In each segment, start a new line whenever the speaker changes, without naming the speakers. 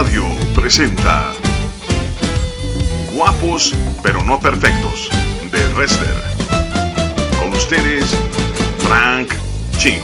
Radio presenta Guapos pero no perfectos de Wrestler. Con ustedes, Frank Ching.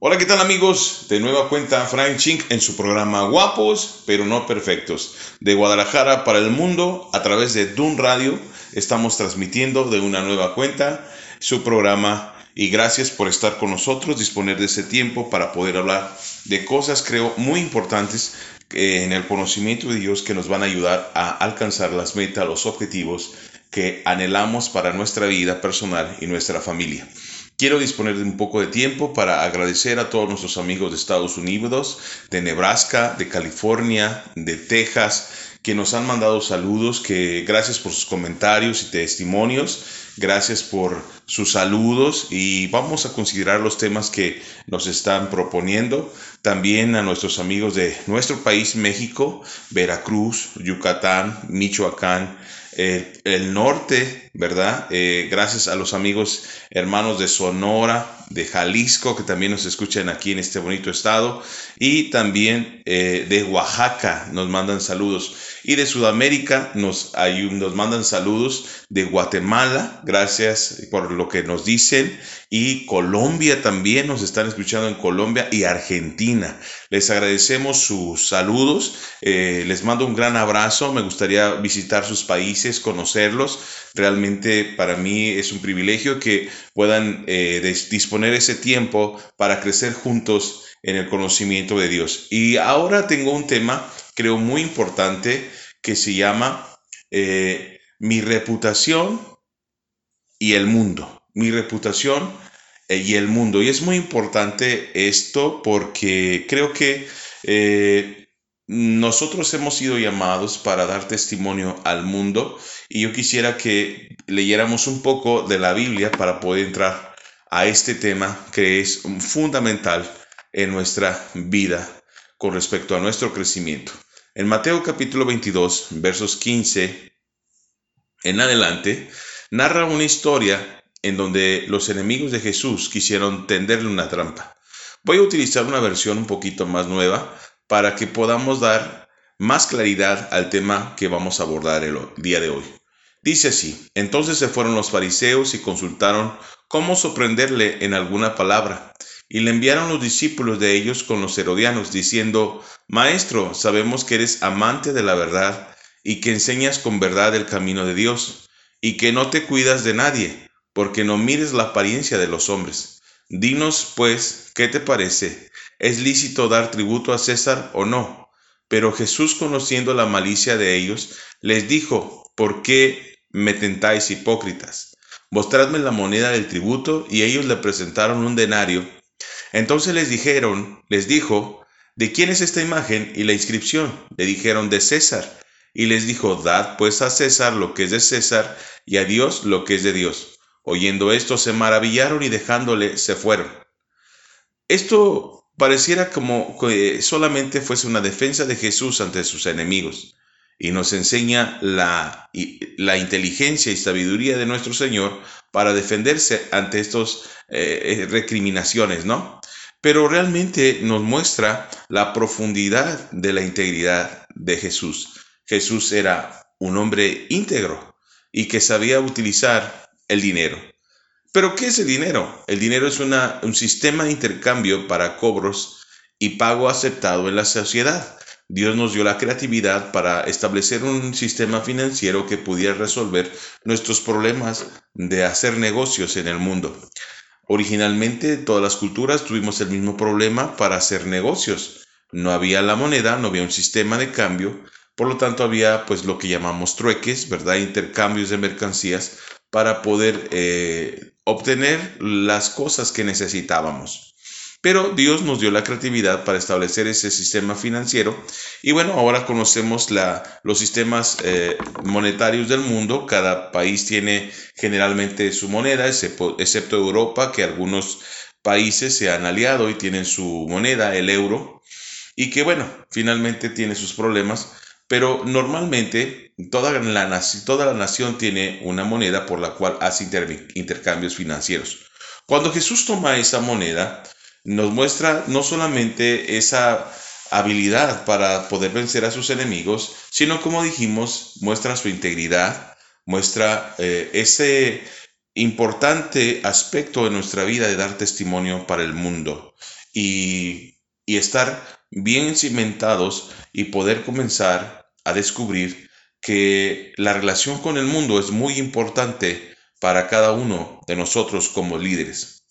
Hola, ¿qué tal amigos? De nueva cuenta Frank Ching en su programa Guapos pero no perfectos de Guadalajara para el mundo a través de Dun Radio. Estamos transmitiendo de una nueva cuenta su programa y gracias por estar con nosotros, disponer de ese tiempo para poder hablar de cosas, creo, muy importantes eh, en el conocimiento de Dios que nos van a ayudar a alcanzar las metas, los objetivos que anhelamos para nuestra vida personal y nuestra familia. Quiero disponer de un poco de tiempo para agradecer a todos nuestros amigos de Estados Unidos, de Nebraska, de California, de Texas, que nos han mandado saludos, que gracias por sus comentarios y testimonios, gracias por sus saludos y vamos a considerar los temas que nos están proponiendo. También a nuestros amigos de nuestro país, México, Veracruz, Yucatán, Michoacán, el, norte, ¿verdad? Eh, gracias a los amigos hermanos de Sonora, de Jalisco, que también nos escuchan aquí en este bonito estado, y también eh, de Oaxaca nos mandan saludos, y de Sudamérica nos, nos mandan saludos, de Guatemala, gracias por lo que nos dicen, y Colombia también nos están escuchando en Colombia y Argentina. Les agradecemos sus saludos, eh, les mando un gran abrazo, me gustaría visitar sus países, conocerlos. Realmente para mí es un privilegio que puedan eh, disponer ese tiempo para crecer juntos en el conocimiento de Dios. Y ahora tengo un tema, creo, muy importante que se llama eh, mi reputación y el mundo mi reputación eh, y el mundo. Y es muy importante esto porque creo que eh, nosotros hemos sido llamados para dar testimonio al mundo y yo quisiera que leyéramos un poco de la Biblia para poder entrar a este tema que es fundamental en nuestra vida con respecto a nuestro crecimiento. En Mateo capítulo 22, versos 15 en adelante, narra una historia en donde los enemigos de Jesús quisieron tenderle una trampa. Voy a utilizar una versión un poquito más nueva para que podamos dar más claridad al tema que vamos a abordar el día de hoy. Dice así, entonces se fueron los fariseos y consultaron cómo sorprenderle en alguna palabra, y le enviaron los discípulos de ellos con los herodianos, diciendo, Maestro, sabemos que eres amante de la verdad y que enseñas con verdad el camino de Dios, y que no te cuidas de nadie porque no mires la apariencia de los hombres. Dinos, pues, ¿qué te parece? ¿Es lícito dar tributo a César o no? Pero Jesús, conociendo la malicia de ellos, les dijo, ¿por qué me tentáis hipócritas? Mostradme la moneda del tributo, y ellos le presentaron un denario. Entonces les dijeron, les dijo, ¿de quién es esta imagen y la inscripción? Le dijeron, de César. Y les dijo, dad pues a César lo que es de César, y a Dios lo que es de Dios. Oyendo esto, se maravillaron y dejándole se fueron. Esto pareciera como que solamente fuese una defensa de Jesús ante sus enemigos y nos enseña la, la inteligencia y sabiduría de nuestro Señor para defenderse ante estas eh, eh, recriminaciones, ¿no? Pero realmente nos muestra la profundidad de la integridad de Jesús. Jesús era un hombre íntegro y que sabía utilizar el dinero. Pero ¿qué es el dinero? El dinero es una, un sistema de intercambio para cobros y pago aceptado en la sociedad. Dios nos dio la creatividad para establecer un sistema financiero que pudiera resolver nuestros problemas de hacer negocios en el mundo. Originalmente todas las culturas tuvimos el mismo problema para hacer negocios. No había la moneda, no había un sistema de cambio, por lo tanto había pues lo que llamamos trueques, ¿verdad? Intercambios de mercancías para poder eh, obtener las cosas que necesitábamos. Pero Dios nos dio la creatividad para establecer ese sistema financiero y bueno, ahora conocemos la, los sistemas eh, monetarios del mundo. Cada país tiene generalmente su moneda, excepto, Europa, que algunos países se han aliado y tienen su moneda, el euro, y que bueno, finalmente tiene sus problemas pero normalmente toda la, toda la nación tiene una moneda por la cual hace intercambios financieros. Cuando Jesús toma esa moneda, nos muestra no solamente esa habilidad para poder vencer a sus enemigos, sino como dijimos, muestra su integridad, muestra eh, ese importante aspecto de nuestra vida de dar testimonio para el mundo y, y estar bien cimentados y poder comenzar a descubrir que la relación con el mundo es muy importante para cada uno de nosotros como líderes.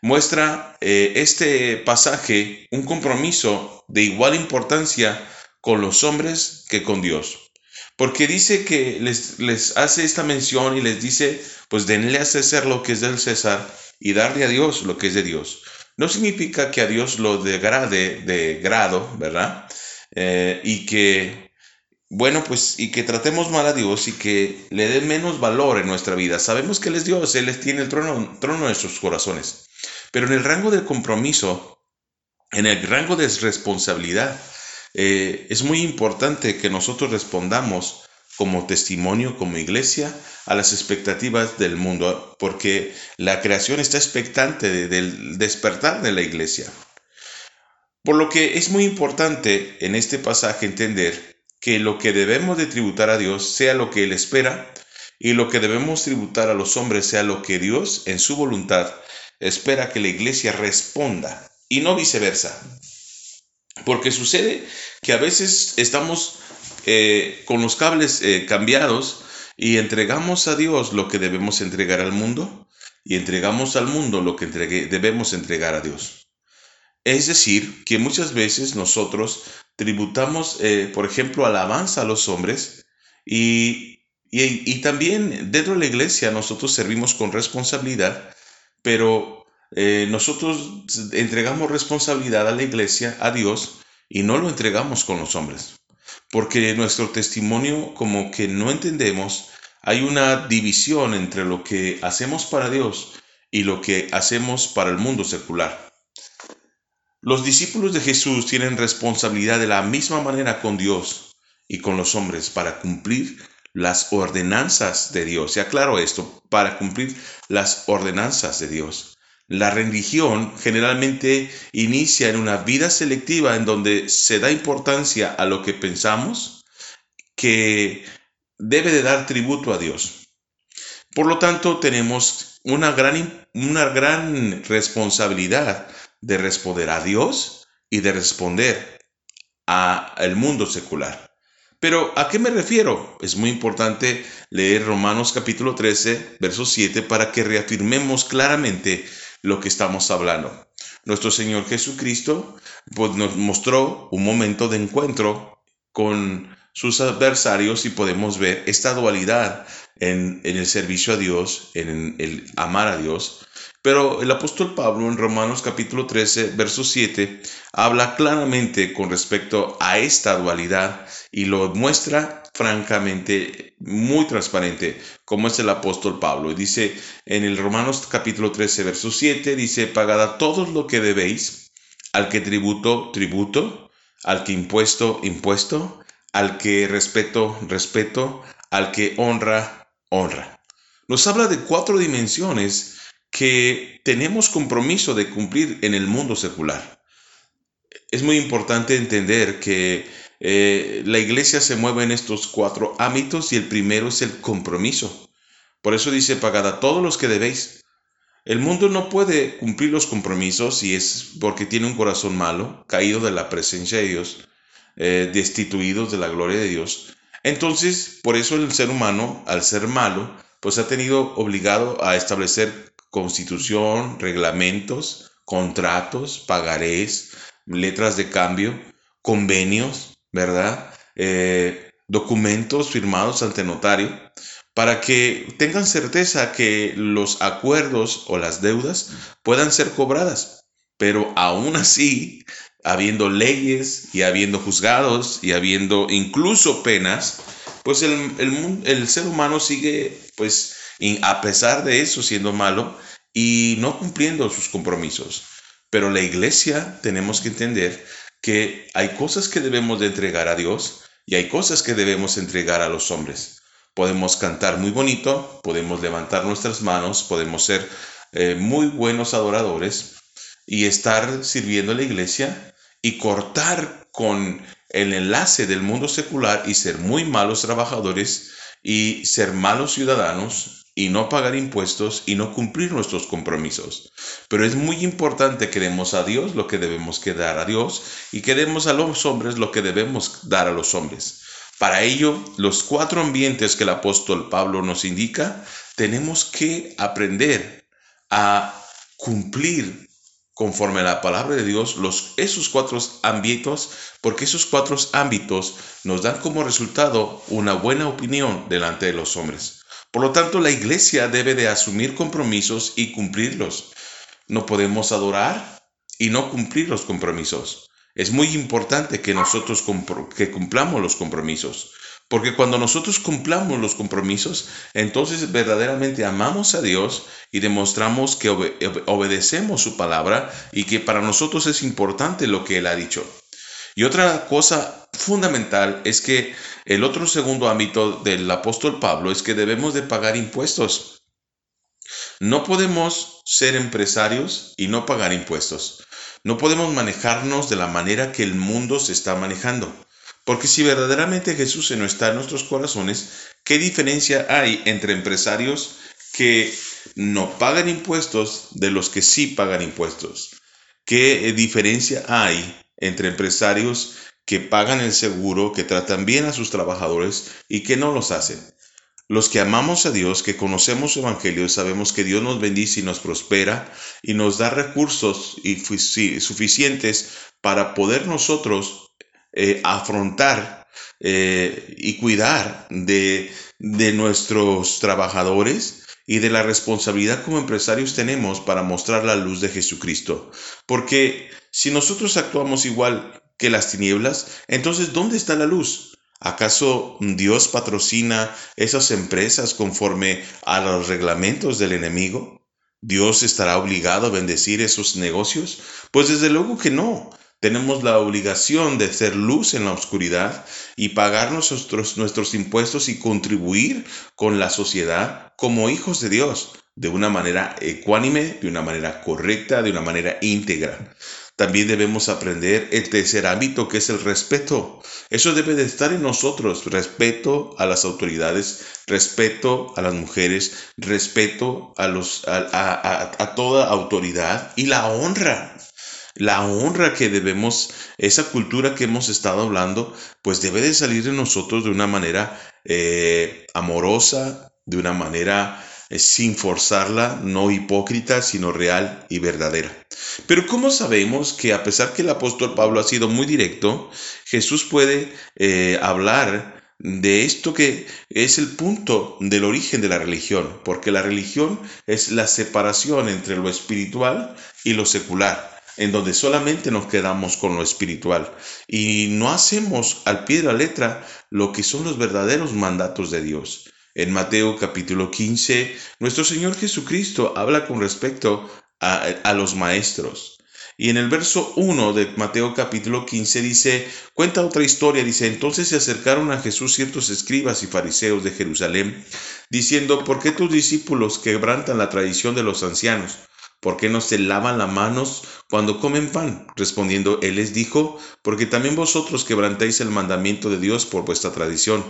Muestra eh, este pasaje un compromiso de igual importancia con los hombres que con Dios. Porque dice que les, les hace esta mención y les dice, pues denle a César lo que es del César y darle a Dios lo que es de Dios. No significa que a Dios lo degrade de grado, ¿verdad? Eh, y que bueno, pues y que tratemos mal a Dios y que le dé menos valor en nuestra vida. Sabemos que Él es Dios, Él tiene el trono, trono de nuestros corazones. Pero en el rango de compromiso, en el rango de responsabilidad, eh, es muy importante que nosotros respondamos como testimonio, como iglesia, a las expectativas del mundo, porque la creación está expectante del despertar de la iglesia. Por lo que es muy importante en este pasaje entender que lo que debemos de tributar a Dios sea lo que Él espera y lo que debemos tributar a los hombres sea lo que Dios en su voluntad espera que la iglesia responda y no viceversa. Porque sucede que a veces estamos eh, con los cables eh, cambiados y entregamos a Dios lo que debemos entregar al mundo y entregamos al mundo lo que debemos entregar a Dios. Es decir, que muchas veces nosotros tributamos, eh, por ejemplo, alabanza a los hombres y, y, también dentro de la iglesia nosotros servimos con responsabilidad, pero eh, nosotros entregamos responsabilidad a la iglesia, a Dios, y no lo entregamos con los hombres, porque nuestro testimonio como que no entendemos, hay una división entre lo que hacemos para Dios y lo que hacemos para el mundo secular. Los discípulos de Jesús tienen responsabilidad de la misma manera con Dios y con los hombres para cumplir las ordenanzas de Dios. Y aclaro esto, para cumplir las ordenanzas de Dios. La religión generalmente inicia en una vida selectiva en donde se da importancia a lo que pensamos que debe de dar tributo a Dios. Por lo tanto, tenemos una gran, una gran responsabilidad de responder a Dios y de responder al mundo secular. Pero ¿a qué me refiero? Es muy importante leer Romanos capítulo 13, verso 7 para que reafirmemos claramente lo que estamos hablando. Nuestro Señor Jesucristo pues, nos mostró un momento de encuentro con sus adversarios y podemos ver esta dualidad en, en el servicio a Dios, en el amar a Dios, pero el apóstol Pablo en Romanos capítulo 13, verso 7, habla claramente con respecto a esta dualidad y lo muestra francamente muy transparente, como es el apóstol Pablo. Y dice en el Romanos capítulo 13, verso 7, dice, pagad a todos lo que debéis, al que tributo, tributo, al que impuesto, impuesto, al que respeto, respeto, al que honra, honra. Nos habla de cuatro dimensiones que tenemos compromiso de cumplir en el mundo secular. Es muy importante entender que eh, la iglesia se mueve en estos cuatro ámbitos y el primero es el compromiso. Por eso dice, pagad a todos los que debéis. El mundo no puede cumplir los compromisos y es porque tiene un corazón malo, caído de la presencia de Dios, eh, destituidos de la gloria de Dios. Entonces, por eso el ser humano, al ser malo, pues ha tenido obligado a establecer constitución, reglamentos, contratos, pagarés, letras de cambio, convenios, ¿verdad? Eh, documentos firmados ante notario, para que tengan certeza que los acuerdos o las deudas puedan ser cobradas. Pero aún así, habiendo leyes y habiendo juzgados y habiendo incluso penas, pues el, el, el ser humano sigue pues y a pesar de eso siendo malo y no cumpliendo sus compromisos. Pero la iglesia tenemos que entender que hay cosas que debemos de entregar a Dios y hay cosas que debemos entregar a los hombres. Podemos cantar muy bonito, podemos levantar nuestras manos, podemos ser eh, muy buenos adoradores y estar sirviendo a la iglesia y cortar con el enlace del mundo secular y ser muy malos trabajadores y ser malos ciudadanos y no pagar impuestos y no cumplir nuestros compromisos. Pero es muy importante que demos a Dios lo que debemos que dar a Dios y que demos a los hombres lo que debemos dar a los hombres. Para ello, los cuatro ambientes que el apóstol Pablo nos indica, tenemos que aprender a cumplir conforme a la palabra de Dios los, esos cuatro ámbitos, porque esos cuatro ámbitos nos dan como resultado una buena opinión delante de los hombres. Por lo tanto, la iglesia debe de asumir compromisos y cumplirlos. No podemos adorar y no cumplir los compromisos. Es muy importante que nosotros que cumplamos los compromisos. Porque cuando nosotros cumplamos los compromisos, entonces verdaderamente amamos a Dios y demostramos que obedecemos su palabra y que para nosotros es importante lo que Él ha dicho. Y otra cosa fundamental es que el otro segundo ámbito del apóstol Pablo es que debemos de pagar impuestos. No podemos ser empresarios y no pagar impuestos. No podemos manejarnos de la manera que el mundo se está manejando. Porque si verdaderamente Jesús no está en nuestros corazones, ¿qué diferencia hay entre empresarios que no pagan impuestos de los que sí pagan impuestos? ¿Qué diferencia hay entre empresarios que pagan el seguro, que tratan bien a sus trabajadores y que no los hacen? Los que amamos a Dios, que conocemos su Evangelio, sabemos que Dios nos bendice y nos prospera y nos da recursos y suficientes para poder nosotros eh, afrontar eh, y cuidar de, de nuestros trabajadores y de la responsabilidad como empresarios tenemos para mostrar la luz de Jesucristo. Porque si nosotros actuamos igual que las tinieblas, entonces ¿dónde está la luz? ¿Acaso Dios patrocina esas empresas conforme a los reglamentos del enemigo? ¿Dios estará obligado a bendecir esos negocios? Pues desde luego que no. Tenemos la obligación de ser luz en la oscuridad y pagar nuestros, nuestros impuestos y contribuir con la sociedad como hijos de Dios, de una manera ecuánime, de una manera correcta, de una manera íntegra. También debemos aprender el tercer ámbito que es el respeto. Eso debe de estar en nosotros. Respeto a las autoridades, respeto a las mujeres, respeto a, los, a toda autoridad y la honra la honra que debemos, esa cultura que hemos estado hablando, pues debe de salir de nosotros de una manera eh, amorosa, de una manera sin forzarla, no hipócrita, sino real y verdadera. Pero ¿cómo sabemos que a pesar que el apóstol Pablo ha sido muy directo, Jesús puede eh, hablar de esto que es el punto del origen de la religión? Porque la religión es la separación entre lo espiritual y lo secular en donde solamente nos quedamos con lo espiritual y no hacemos al pie de la letra lo que son los verdaderos mandatos de Dios. En Mateo capítulo 15, nuestro Señor Jesucristo habla con respecto a, los maestros. Y en el verso 1 de Mateo capítulo 15 dice, cuenta otra historia, dice, entonces se acercaron a Jesús ciertos escribas y fariseos de Jerusalén, diciendo, ¿por qué tus discípulos quebrantan la tradición de los ancianos? ¿Por qué no se lavan las manos cuando comen pan? Respondiendo, él les dijo, porque también vosotros quebrantáis el mandamiento de Dios por vuestra tradición.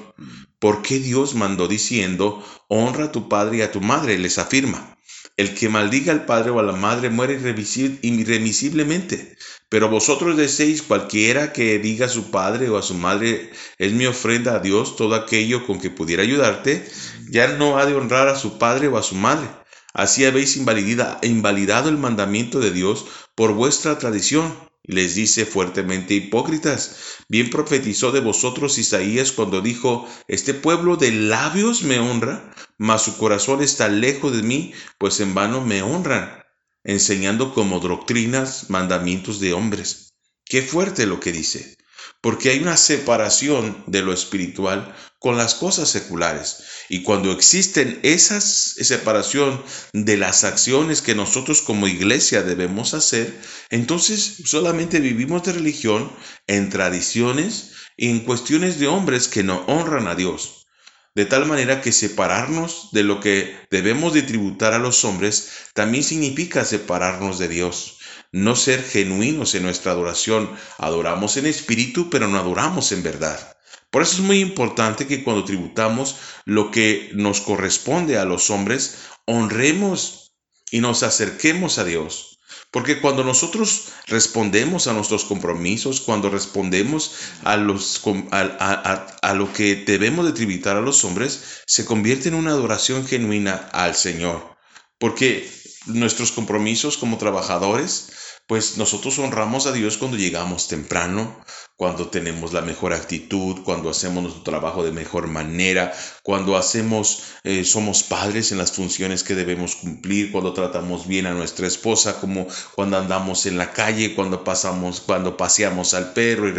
¿Por qué Dios mandó diciendo, honra a tu padre y a tu madre? Les afirma. El que maldiga al padre o a la madre muere irremisiblemente. Pero vosotros decéis, cualquiera que diga a su padre o a su madre, es mi ofrenda a Dios, todo aquello con que pudiera ayudarte, ya no ha de honrar a su padre o a su madre Así habéis invalidado el mandamiento de Dios por vuestra tradición. Les dice fuertemente hipócritas. Bien profetizó de vosotros Isaías cuando dijo, Este pueblo de labios me honra, mas su corazón está lejos de mí, pues en vano me honran, enseñando como doctrinas mandamientos de hombres. Qué fuerte lo que dice porque hay una separación de lo espiritual con las cosas seculares. Y cuando existen esa separación de las acciones que nosotros como iglesia debemos hacer, entonces solamente vivimos de religión en tradiciones y en cuestiones de hombres que no honran a Dios. De tal manera que separarnos de lo que debemos de tributar a los hombres también significa separarnos de Dios. No ser genuinos en nuestra adoración. Adoramos en espíritu, pero no adoramos en verdad. Por eso es muy importante que cuando tributamos lo que nos corresponde a los hombres, honremos y nos acerquemos a Dios. Porque cuando nosotros respondemos a nuestros compromisos, cuando respondemos a, los, a, lo que debemos de tributar a los hombres, se convierte en una adoración genuina al Señor. Porque nuestros compromisos como trabajadores, pues nosotros honramos a Dios cuando llegamos temprano, cuando tenemos la mejor actitud, cuando hacemos nuestro trabajo de mejor manera, cuando hacemos, eh, somos padres en las funciones que debemos cumplir, cuando tratamos bien a nuestra esposa, como cuando andamos en la calle, cuando pasamos, cuando paseamos al perro y,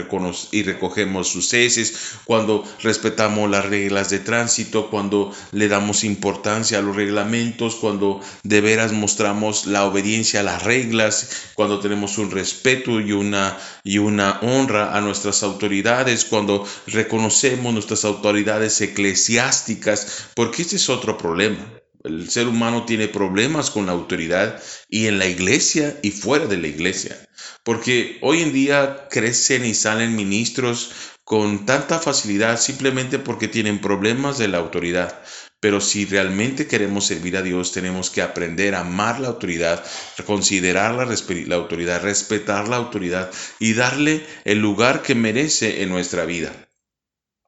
y recogemos sus heces, cuando respetamos las reglas de tránsito, cuando le damos importancia a los reglamentos, cuando de veras mostramos la obediencia a las reglas, cuando tenemos un respeto y una, y una honra a nuestras autoridades, cuando reconocemos nuestras autoridades eclesiásticas, porque este es otro problema. El ser humano tiene problemas con la autoridad y en la iglesia y fuera de la iglesia. Porque hoy en día crecen y salen ministros con tanta facilidad simplemente porque tienen problemas de la autoridad. Pero si realmente queremos servir a Dios, tenemos que aprender a amar la autoridad, considerar la, autoridad, respetar la autoridad y darle el lugar que merece en nuestra vida.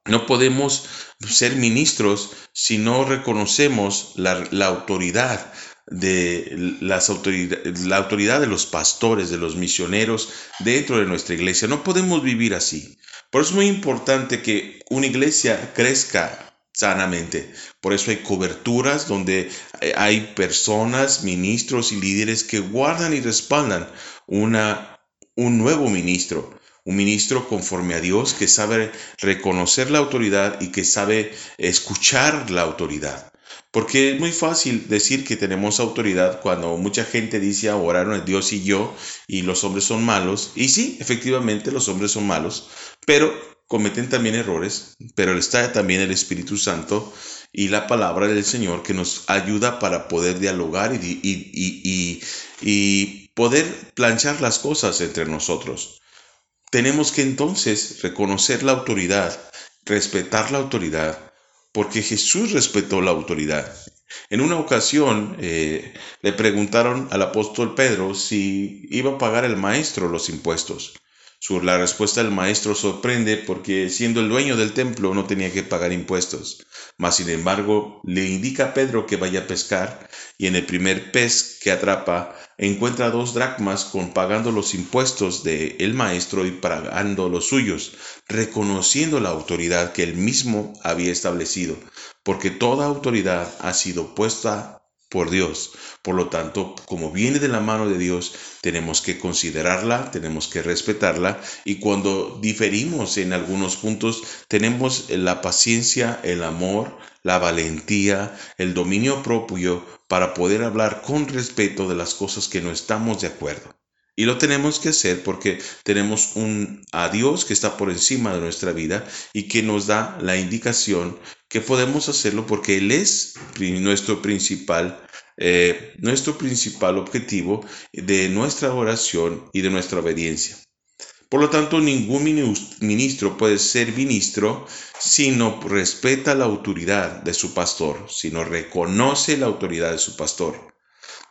No podemos ser ministros si no reconocemos la, autoridad de las la autoridad de los pastores, de los misioneros dentro de nuestra iglesia. No podemos vivir así. Por eso es muy importante que una iglesia crezca sanamente. Por eso hay coberturas donde eh, hay personas, ministros y líderes que guardan y respaldan una, un nuevo ministro. Un ministro conforme a Dios que sabe reconocer la autoridad y que sabe escuchar la autoridad. Porque es muy fácil decir que tenemos autoridad cuando mucha gente dice ahora no Dios y yo y los hombres son malos. Y sí, efectivamente los hombres son malos, pero cometen también errores, pero está también el Espíritu Santo y la palabra del Señor que nos ayuda para poder dialogar y, poder planchar las cosas entre nosotros. Tenemos que entonces reconocer la autoridad, respetar la autoridad, porque Jesús respetó la autoridad. En una ocasión eh, le preguntaron al apóstol Pedro si iba a pagar el maestro los impuestos la respuesta del maestro sorprende porque siendo el dueño del templo no tenía que pagar impuestos. Mas sin embargo le indica a Pedro que vaya a pescar y en el primer pez que atrapa encuentra dos dracmas con pagando los impuestos del el maestro y pagando los suyos, reconociendo la autoridad que él mismo había establecido, porque toda autoridad ha sido puesta por Dios. Por lo tanto, como viene de la mano de Dios, tenemos que considerarla, tenemos que respetarla y cuando diferimos en algunos puntos, tenemos la paciencia, el amor, la valentía, el dominio propio para poder hablar con respeto de las cosas que no estamos de acuerdo. Y lo tenemos que hacer porque tenemos un a Dios que está por encima de nuestra vida y que nos da la indicación que podemos hacerlo porque Él es nuestro principal, eh, nuestro principal objetivo de nuestra oración y de nuestra obediencia. Por lo tanto, ningún ministro puede ser ministro si no respeta la autoridad de su pastor, si no reconoce la autoridad de su pastor.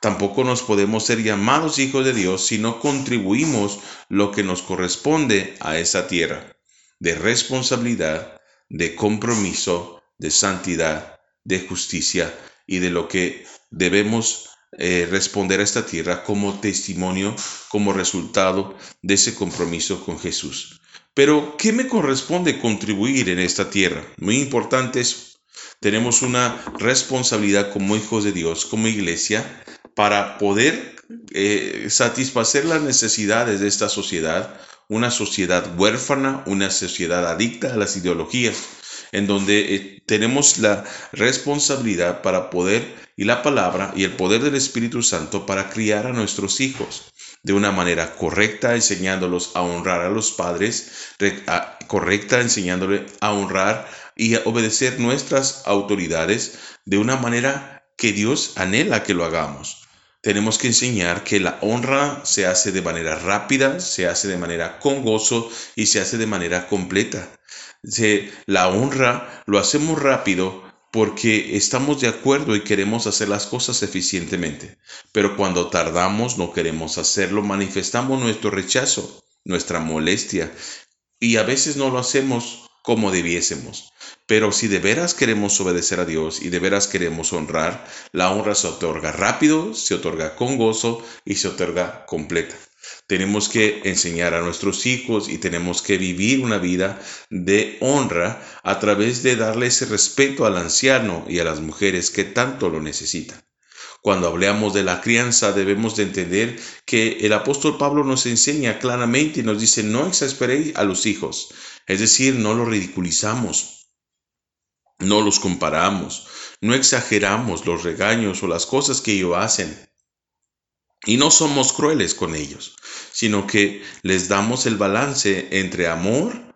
Tampoco nos podemos ser llamados hijos de Dios si no contribuimos lo que nos corresponde a esa tierra, de responsabilidad, de compromiso, de santidad, de justicia y de lo que debemos eh, responder a esta tierra como testimonio, como resultado de ese compromiso con Jesús. Pero, ¿qué me corresponde contribuir en esta tierra? Muy importante es, tenemos una responsabilidad como hijos de Dios, como iglesia, para poder eh, satisfacer las necesidades de esta sociedad, una sociedad huérfana, una sociedad adicta a las ideologías, en donde eh, tenemos la responsabilidad para poder y la palabra y el poder del Espíritu Santo para criar a nuestros hijos de una manera correcta, enseñándolos a honrar a los padres, correcta, enseñándoles a honrar y a obedecer nuestras autoridades de una manera que Dios anhela que lo hagamos. Tenemos que enseñar que la honra se hace de manera rápida, se hace de manera con gozo y se hace de manera completa. la honra lo hacemos rápido porque estamos de acuerdo y queremos hacer las cosas eficientemente. Pero cuando tardamos, no queremos hacerlo, manifestamos nuestro rechazo, nuestra molestia y a veces no lo hacemos como debiésemos. Pero si de veras queremos obedecer a Dios y de veras queremos honrar, la honra se otorga rápido, se otorga con gozo y se otorga completa. Tenemos que enseñar a nuestros hijos y tenemos que vivir una vida de honra a través de darle ese respeto al anciano y a las mujeres que tanto lo necesitan. Cuando hablamos de la crianza debemos de entender que el apóstol Pablo nos enseña claramente y nos dice no exasperéis a los hijos, es decir, no los ridiculizamos, no los comparamos, no exageramos los regaños o las cosas que ellos hacen. Y no somos crueles con ellos, sino que les damos el balance entre amor,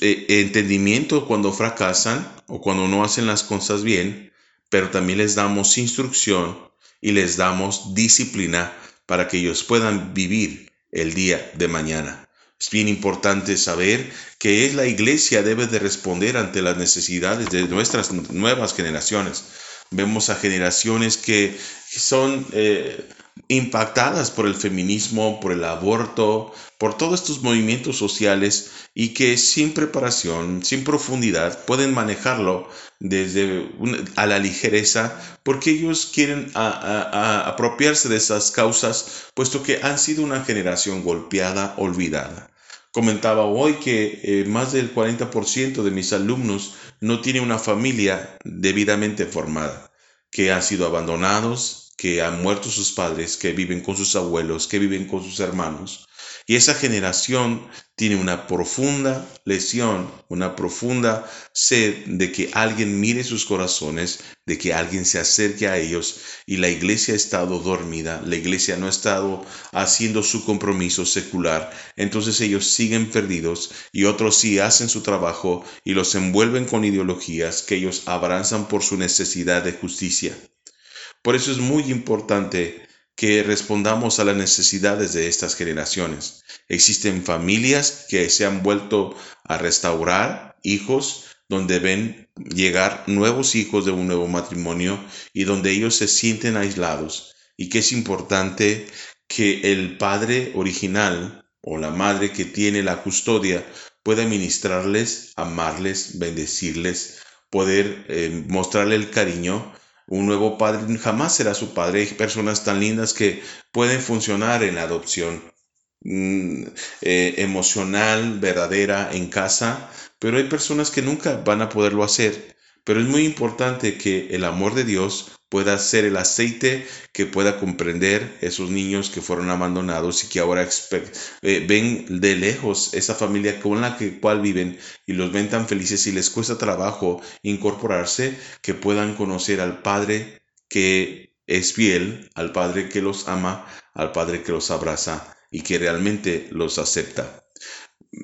eh, entendimiento cuando fracasan o cuando no hacen las cosas bien, pero también les damos instrucción y les damos disciplina para que ellos puedan vivir el día de mañana. Es bien importante saber que la iglesia debe de responder ante las necesidades de nuestras nuevas generaciones. Vemos a generaciones que son eh, impactadas por el feminismo, por el aborto, por todos estos movimientos sociales y que sin preparación, sin profundidad, pueden manejarlo desde a la ligereza porque ellos quieren apropiarse de esas causas, puesto que han sido una generación golpeada, olvidada. Comentaba hoy que eh, más del 40% de mis alumnos no tiene una familia debidamente formada, que han sido abandonados, que han muerto sus padres, que viven con sus abuelos, que viven con sus hermanos. Y esa generación tiene una profunda lesión, una profunda sed de que alguien mire sus corazones, de que alguien se acerque a ellos. Y la iglesia ha estado dormida, la iglesia no ha estado haciendo su compromiso secular. Entonces ellos siguen perdidos y otros sí hacen su trabajo y los envuelven con ideologías que ellos abrazan por su necesidad de justicia. Por eso es muy importante que respondamos a las necesidades de estas generaciones. Existen familias que se han vuelto a restaurar hijos donde ven llegar nuevos hijos de un nuevo matrimonio y donde ellos se sienten aislados y que es importante que el padre original o la madre que tiene la custodia pueda ministrarles, amarles, bendecirles, poder eh, mostrarle el cariño un nuevo padre jamás será su padre. Hay personas tan lindas que pueden funcionar en la adopción mm, eh, emocional, verdadera, en casa, pero hay personas que nunca van a poderlo hacer. Pero es muy importante que el amor de Dios pueda ser el aceite que pueda comprender esos niños que fueron abandonados y que ahora eh, ven de lejos esa familia con la que, cual viven y los ven tan felices y les cuesta trabajo incorporarse, que puedan conocer al Padre que es fiel, al Padre que los ama, al Padre que los abraza y que realmente los acepta.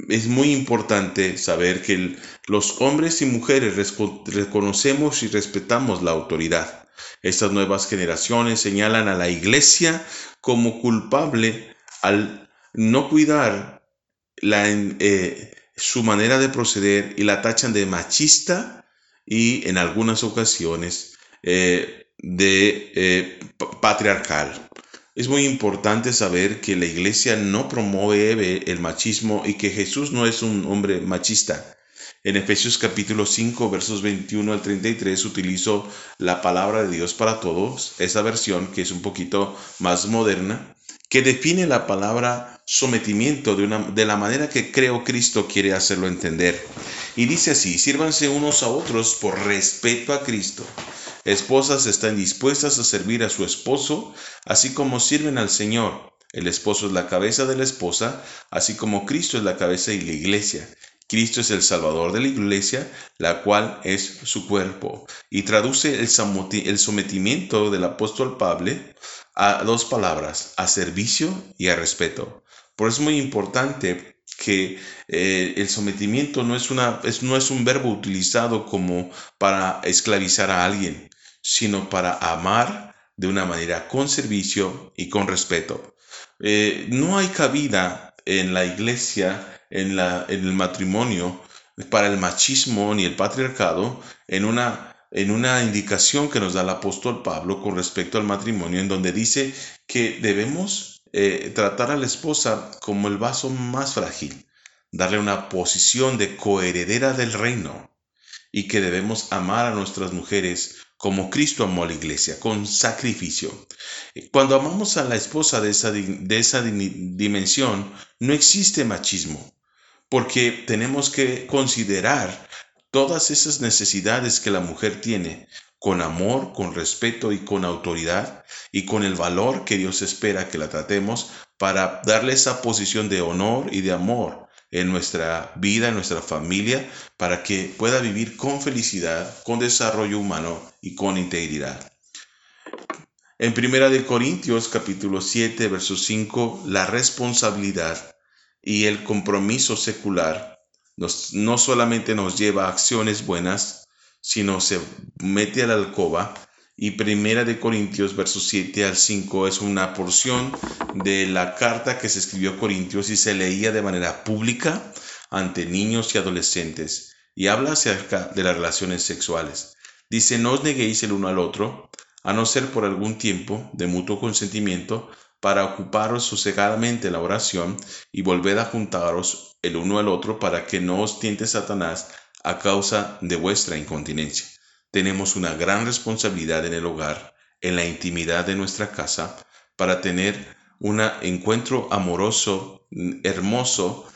Es muy importante saber que los hombres y mujeres reconocemos y respetamos la autoridad estas nuevas generaciones señalan a la iglesia como culpable al no cuidar eh, su manera de proceder y la tachan de machista y en algunas ocasiones eh, de eh, patriarcal. Es muy importante saber que la iglesia no promueve el machismo y que Jesús no es un hombre machista. En Efesios capítulo 5, versos 21 al 33, utilizo la palabra de Dios para todos, esa versión que es un poquito más moderna, que define la palabra sometimiento de, una, de la manera que creo Cristo quiere hacerlo entender. Y dice así, sírvanse unos a otros por respeto a Cristo. Esposas están dispuestas a servir a su esposo, así como sirven al Señor. El esposo es la cabeza de la esposa, así como Cristo es la cabeza de la iglesia Cristo es el Salvador de la iglesia, la cual es su cuerpo. Y traduce el sometimiento del apóstol Pablo a dos palabras, a servicio y a respeto. Por eso es muy importante que eh, el sometimiento no es, no es un verbo utilizado como para esclavizar a alguien, sino para amar de una manera con servicio y con respeto. Eh, no hay cabida en la iglesia, en, la, en el matrimonio, para el machismo ni el patriarcado en una, en una indicación que nos da el apóstol Pablo con respecto al matrimonio, en donde dice que debemos eh, tratar a la esposa como el vaso más frágil, darle una posición de coheredera del reino y que debemos amar a nuestras mujeres como Cristo amó a la iglesia, con sacrificio. Cuando amamos a la esposa de esa, de esa dimensión, no existe machismo, porque tenemos que considerar todas esas necesidades que la mujer tiene con amor, con respeto y con autoridad y con el valor que Dios espera que la tratemos para darle esa posición de honor y de amor en nuestra vida, en nuestra familia, para que pueda vivir con felicidad, con desarrollo humano y con integridad. En Primera de Corintios capítulo 7, verso 5, la responsabilidad y el compromiso secular no solamente nos lleva a acciones buenas, sino se mete a la alcoba y Primera de Corintios, versos 7 al 5, es una porción de la carta que se escribió a Corintios y se leía de manera pública ante niños y adolescentes y habla acerca de las relaciones sexuales. Dice, no os neguéis el uno al otro, a no ser por algún tiempo de mutuo consentimiento, para ocuparos sosegadamente la oración y volved a juntaros el uno al otro para que no os tiente Satanás a causa de vuestra incontinencia tenemos una gran responsabilidad en el hogar, en la intimidad de nuestra casa, para tener un encuentro amoroso, hermoso,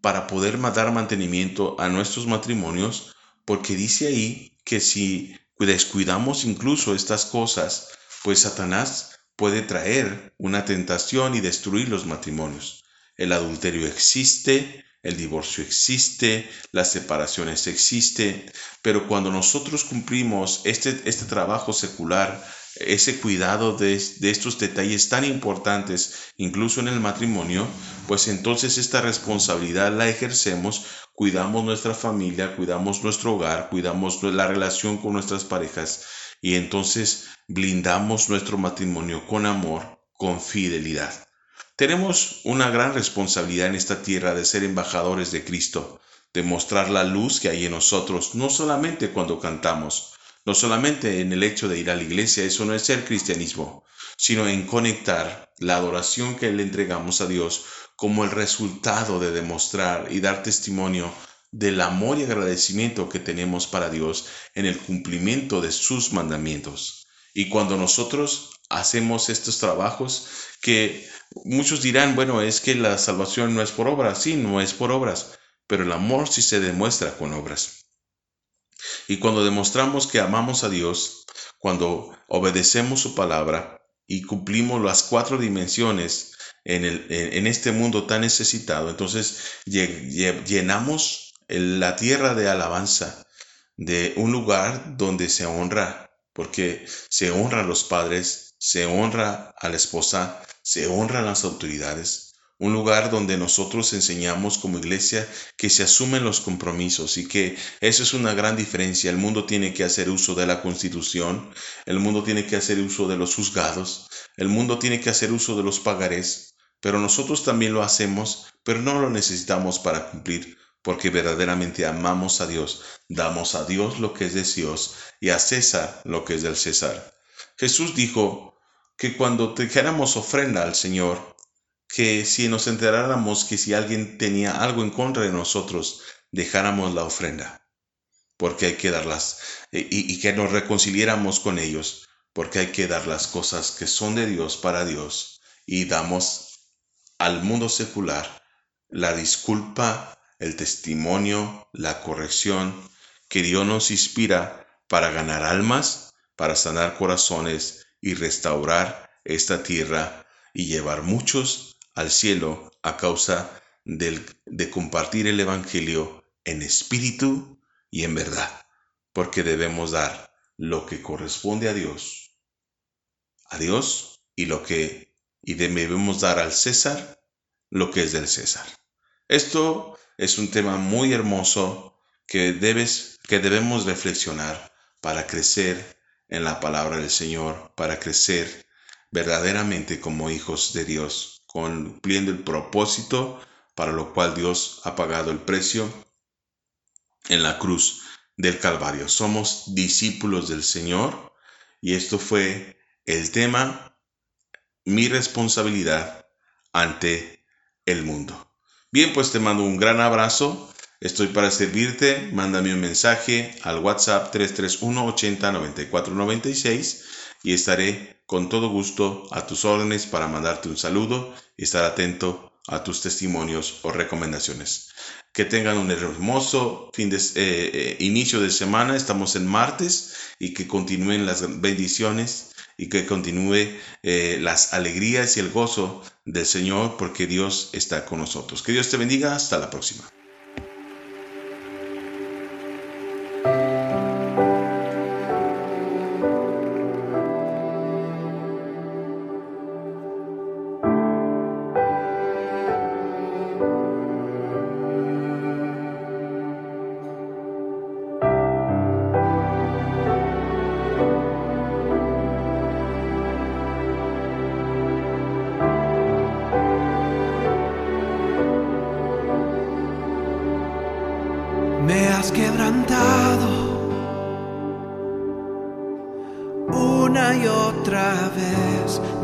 para poder dar mantenimiento a nuestros matrimonios, porque dice ahí que si descuidamos incluso estas cosas, pues Satanás puede traer una tentación y destruir los matrimonios. El adulterio existe, el divorcio existe, las separaciones existen, pero cuando nosotros cumplimos este, este trabajo secular, ese cuidado de, de, estos detalles tan importantes, incluso en el matrimonio, pues entonces esta responsabilidad la ejercemos, cuidamos nuestra familia, cuidamos nuestro hogar, cuidamos la relación con nuestras parejas y entonces blindamos nuestro matrimonio con amor, con fidelidad. Tenemos una gran responsabilidad en esta tierra de ser embajadores de Cristo, de mostrar la luz que hay en nosotros, no solamente cuando cantamos, no solamente en el hecho de ir a la iglesia, eso no es ser cristianismo, sino en conectar la adoración que le entregamos a Dios como el resultado de demostrar y dar testimonio del amor y agradecimiento que tenemos para Dios en el cumplimiento de sus mandamientos. Y cuando nosotros hacemos estos trabajos que muchos dirán, bueno, es que la salvación no es por obras, sí, no es por obras, pero el amor sí se demuestra con obras. Y cuando demostramos que amamos a Dios, cuando obedecemos su palabra y cumplimos las cuatro dimensiones en, el, en este mundo tan necesitado, entonces llenamos la tierra de alabanza, de un lugar donde se honra, porque se honra a los padres, se honra a la esposa, se honra a las autoridades, un lugar donde nosotros enseñamos como iglesia que se asumen los compromisos y que eso es una gran diferencia. El mundo tiene que hacer uso de la constitución, el mundo tiene que hacer uso de los juzgados, el mundo tiene que hacer uso de los pagarés, pero nosotros también lo hacemos, pero no lo necesitamos para cumplir, porque verdaderamente amamos a Dios, damos a Dios lo que es de Dios y a César lo que es del César. Jesús dijo, que cuando dijéramos ofrenda al Señor, que si nos enteráramos que si alguien tenía algo en contra de nosotros, dejáramos la ofrenda, porque hay que darlas, y, y que nos reconciliáramos con ellos, porque hay que dar las cosas que son de Dios para Dios, y damos al mundo secular la disculpa, el testimonio, la corrección que Dios nos inspira para ganar almas, para sanar corazones y restaurar esta tierra y llevar muchos al cielo a causa del, de compartir el Evangelio en espíritu y en verdad, porque debemos dar lo que corresponde a Dios, a Dios y lo que y debemos dar al César lo que es del César. Esto es un tema muy hermoso que debes que debemos reflexionar para crecer en la palabra del Señor para crecer verdaderamente como hijos de Dios, cumpliendo el propósito para lo cual Dios ha pagado el precio en la cruz del Calvario. Somos discípulos del Señor y esto fue el tema, mi responsabilidad ante el mundo. Bien, pues te mando un gran abrazo. Estoy para servirte. Mándame un mensaje al WhatsApp 331 80 94 96 y estaré con todo gusto a tus órdenes para mandarte un saludo y estar atento a tus testimonios o recomendaciones. Que tengan un hermoso fin de, eh, eh, inicio de semana. Estamos en martes y que continúen las bendiciones y que continúe eh, las alegrías y el gozo del Señor porque Dios está con nosotros. Que Dios te bendiga. Hasta la próxima.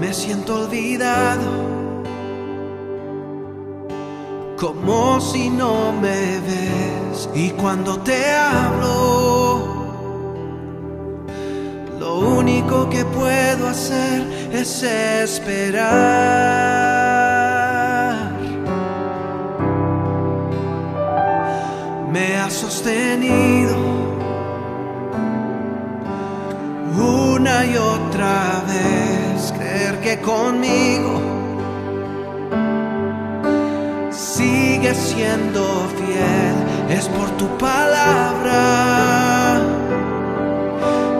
Me siento olvidado. Como si no me ves. Y cuando te hablo lo único que puedo hacer es esperar. Sostenido una y otra vez, que conmigo sigue siendo fiel, es por tu palabra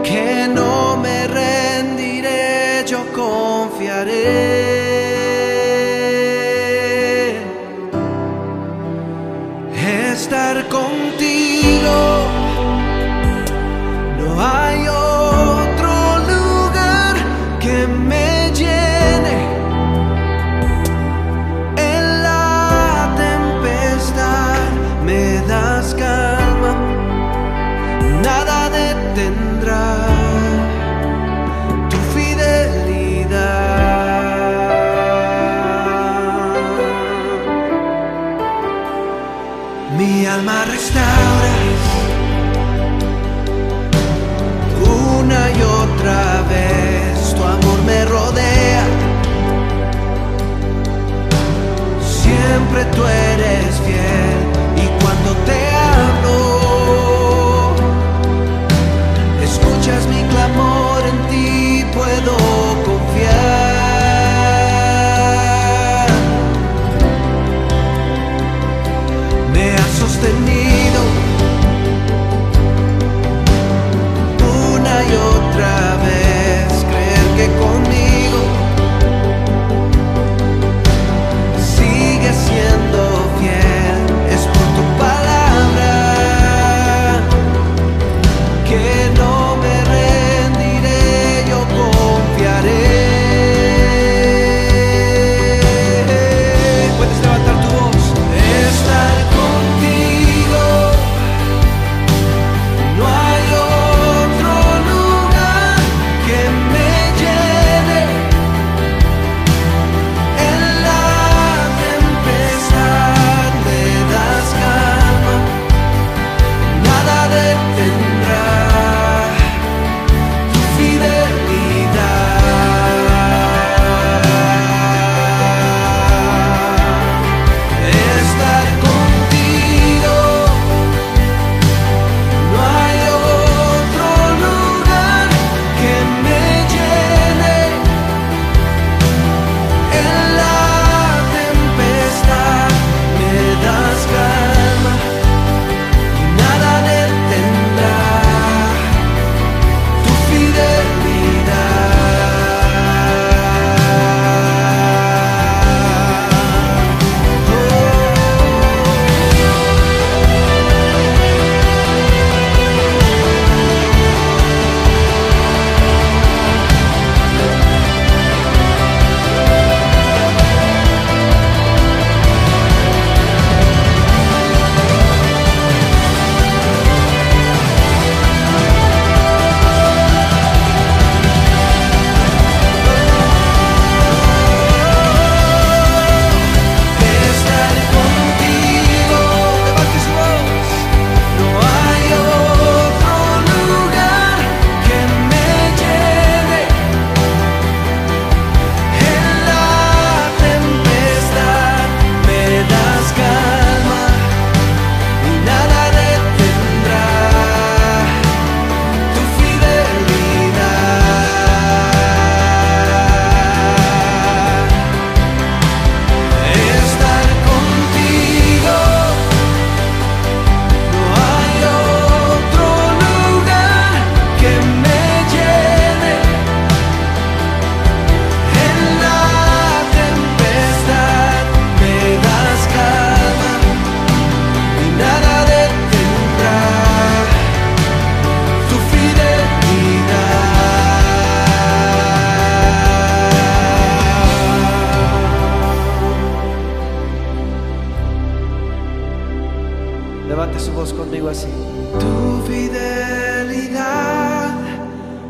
que no me rendiré, yo confiaré. Voz conmigo así. Tu fidelidad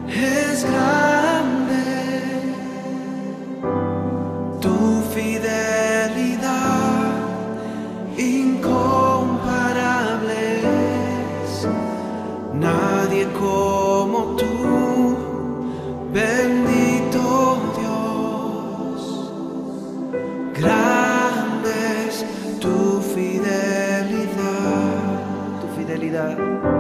es grande. Fidelidad.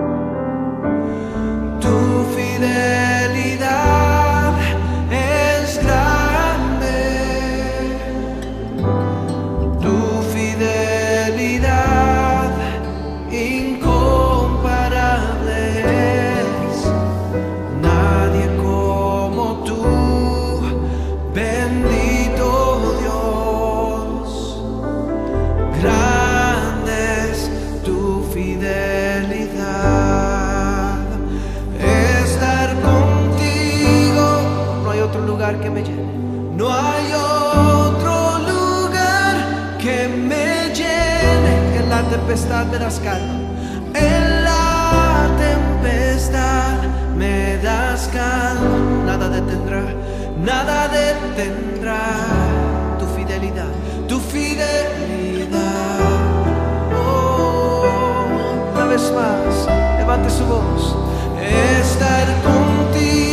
me llene, que la tempestad me das calma. En la tempestad me das calma, nada detendrá, nada detendrá tu fidelidad, tu fidelidad. Oh, una vez más, levante su voz. Estar contigo.